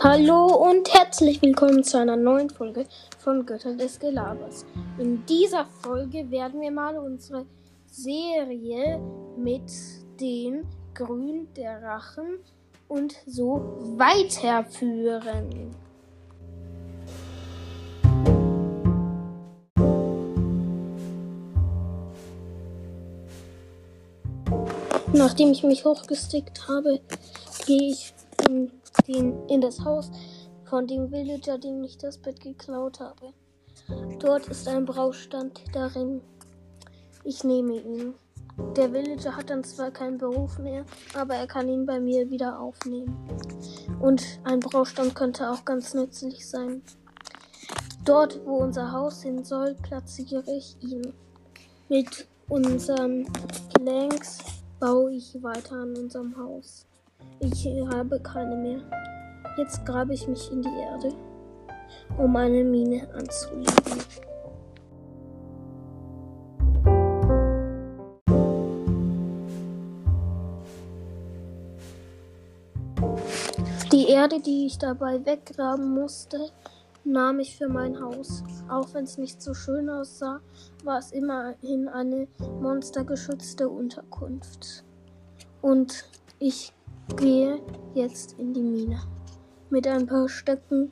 Hallo und herzlich willkommen zu einer neuen Folge von Götter des Gelabers. In dieser Folge werden wir mal unsere Serie mit den Grün der Rachen und so weiterführen. Nachdem ich mich hochgestickt habe, gehe ich in, den, in das Haus von dem Villager, dem ich das Bett geklaut habe. Dort ist ein Braustand darin. Ich nehme ihn. Der Villager hat dann zwar keinen Beruf mehr, aber er kann ihn bei mir wieder aufnehmen. Und ein Braustand könnte auch ganz nützlich sein. Dort, wo unser Haus hin soll, platziere ich ihn. Mit unseren Planks baue ich weiter an unserem Haus. Ich habe keine mehr. Jetzt grabe ich mich in die Erde, um eine Mine anzulegen. Die Erde, die ich dabei weggraben musste, nahm ich für mein Haus. Auch wenn es nicht so schön aussah, war es immerhin eine monstergeschützte Unterkunft. Und ich gehe jetzt in die Mine. Mit ein paar Stöcken,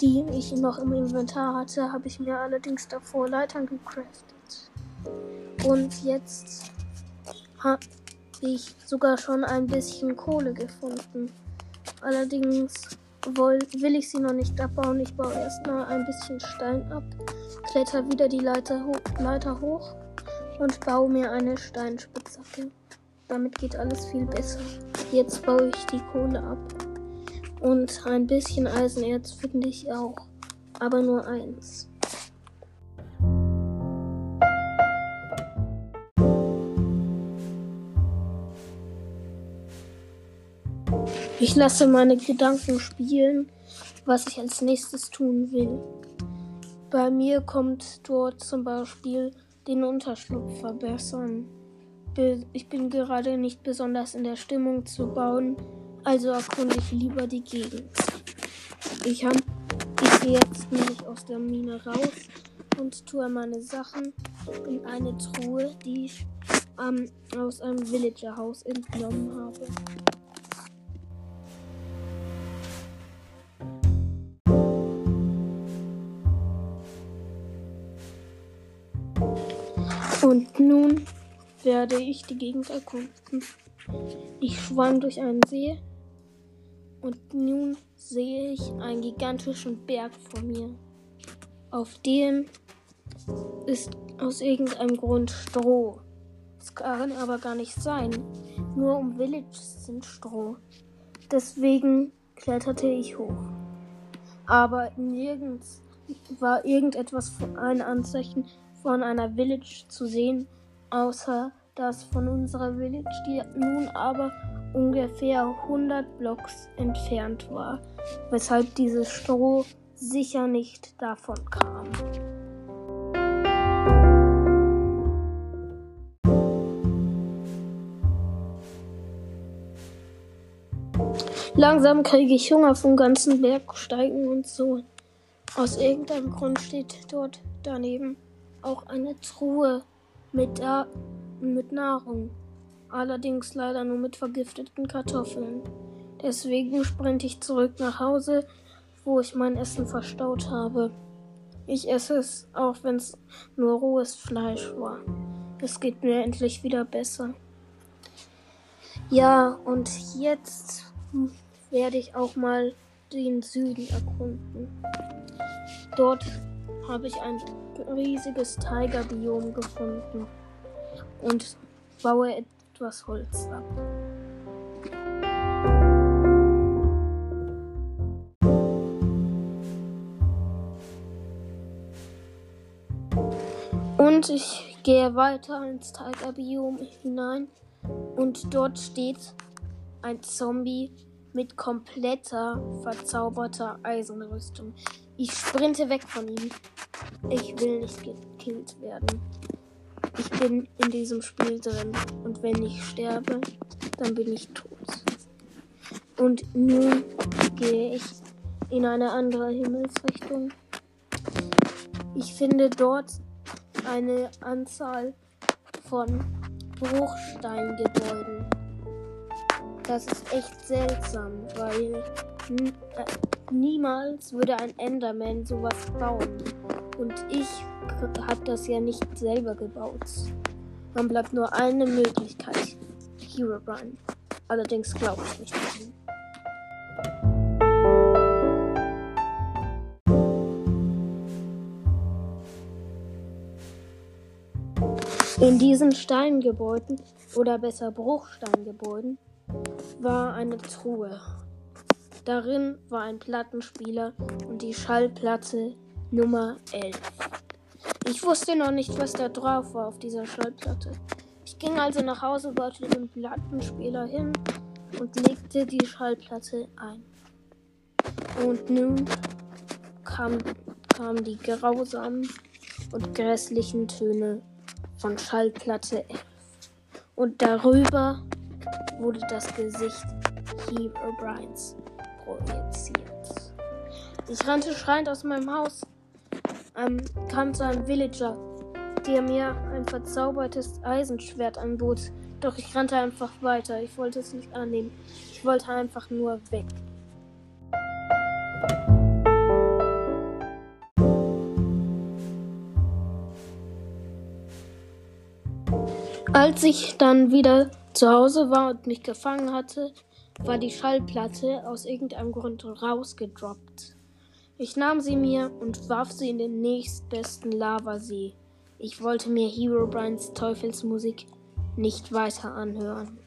die ich noch im Inventar hatte, habe ich mir allerdings davor Leitern gecraftet. Und jetzt habe ich sogar schon ein bisschen Kohle gefunden. Allerdings will ich sie noch nicht abbauen. Ich baue erstmal ein bisschen Stein ab, kletter wieder die Leiter, ho Leiter hoch und baue mir eine Steinspitzhacke. Damit geht alles viel besser. Jetzt baue ich die Kohle ab. Und ein bisschen Eisenerz finde ich auch. Aber nur eins. Ich lasse meine Gedanken spielen, was ich als nächstes tun will. Bei mir kommt dort zum Beispiel den Unterschlupf verbessern. Ich bin gerade nicht besonders in der Stimmung zu bauen, also erkunde ich lieber die Gegend. Ich, hab, ich gehe jetzt nämlich aus der Mine raus und tue meine Sachen in eine Truhe, die ich ähm, aus einem Villagerhaus entnommen habe. Und nun werde ich die Gegend erkunden. Ich schwamm durch einen See und nun sehe ich einen gigantischen Berg vor mir. Auf dem ist aus irgendeinem Grund Stroh. Das kann aber gar nicht sein. Nur um Villages sind Stroh. Deswegen kletterte ich hoch. Aber nirgends war irgendetwas ein Anzeichen von einer Village zu sehen, außer das von unserer Village, die nun aber ungefähr 100 Blocks entfernt war, weshalb dieses Stroh sicher nicht davon kam. Langsam kriege ich Hunger vom ganzen Bergsteigen und so. Aus irgendeinem Grund steht dort daneben auch eine Truhe mit, da mit Nahrung. Allerdings leider nur mit vergifteten Kartoffeln. Deswegen sprinte ich zurück nach Hause, wo ich mein Essen verstaut habe. Ich esse es, auch wenn es nur rohes Fleisch war. Es geht mir endlich wieder besser. Ja, und jetzt werde ich auch mal den Süden erkunden. Dort habe ich ein riesiges Tigerbiom gefunden und baue etwas Holz ab. Und ich gehe weiter ins Tigerbiom hinein und dort steht ein Zombie mit kompletter verzauberter Eisenrüstung. Ich sprinte weg von ihm. Ich will nicht gekillt werden. Ich bin in diesem Spiel drin und wenn ich sterbe, dann bin ich tot. Und nun gehe ich in eine andere Himmelsrichtung. Ich finde dort eine Anzahl von Bruchsteingebäuden. Das ist echt seltsam, weil äh, niemals würde ein Enderman sowas bauen. Und ich habe das ja nicht selber gebaut. Man bleibt nur eine Möglichkeit. Hero Brian. Allerdings glaube ich nicht an In diesen Steingebäuden, oder besser Bruchsteingebäuden, war eine Truhe. Darin war ein Plattenspieler und die Schallplatte Nummer 11. Ich wusste noch nicht, was da drauf war auf dieser Schallplatte. Ich ging also nach Hause, baute den Plattenspieler hin und legte die Schallplatte ein. Und nun kamen kam die grausamen und grässlichen Töne von Schallplatte 11. Und darüber wurde das Gesicht Hugh O'Briens projiziert. Ich rannte schreiend aus meinem Haus, ähm, kam zu einem Villager, der mir ein verzaubertes Eisenschwert anbot. Doch ich rannte einfach weiter. Ich wollte es nicht annehmen. Ich wollte einfach nur weg. Als ich dann wieder zu Hause war und mich gefangen hatte, war die Schallplatte aus irgendeinem Grund rausgedroppt. Ich nahm sie mir und warf sie in den nächstbesten Lavasee. Ich wollte mir Hero Brians Teufelsmusik nicht weiter anhören.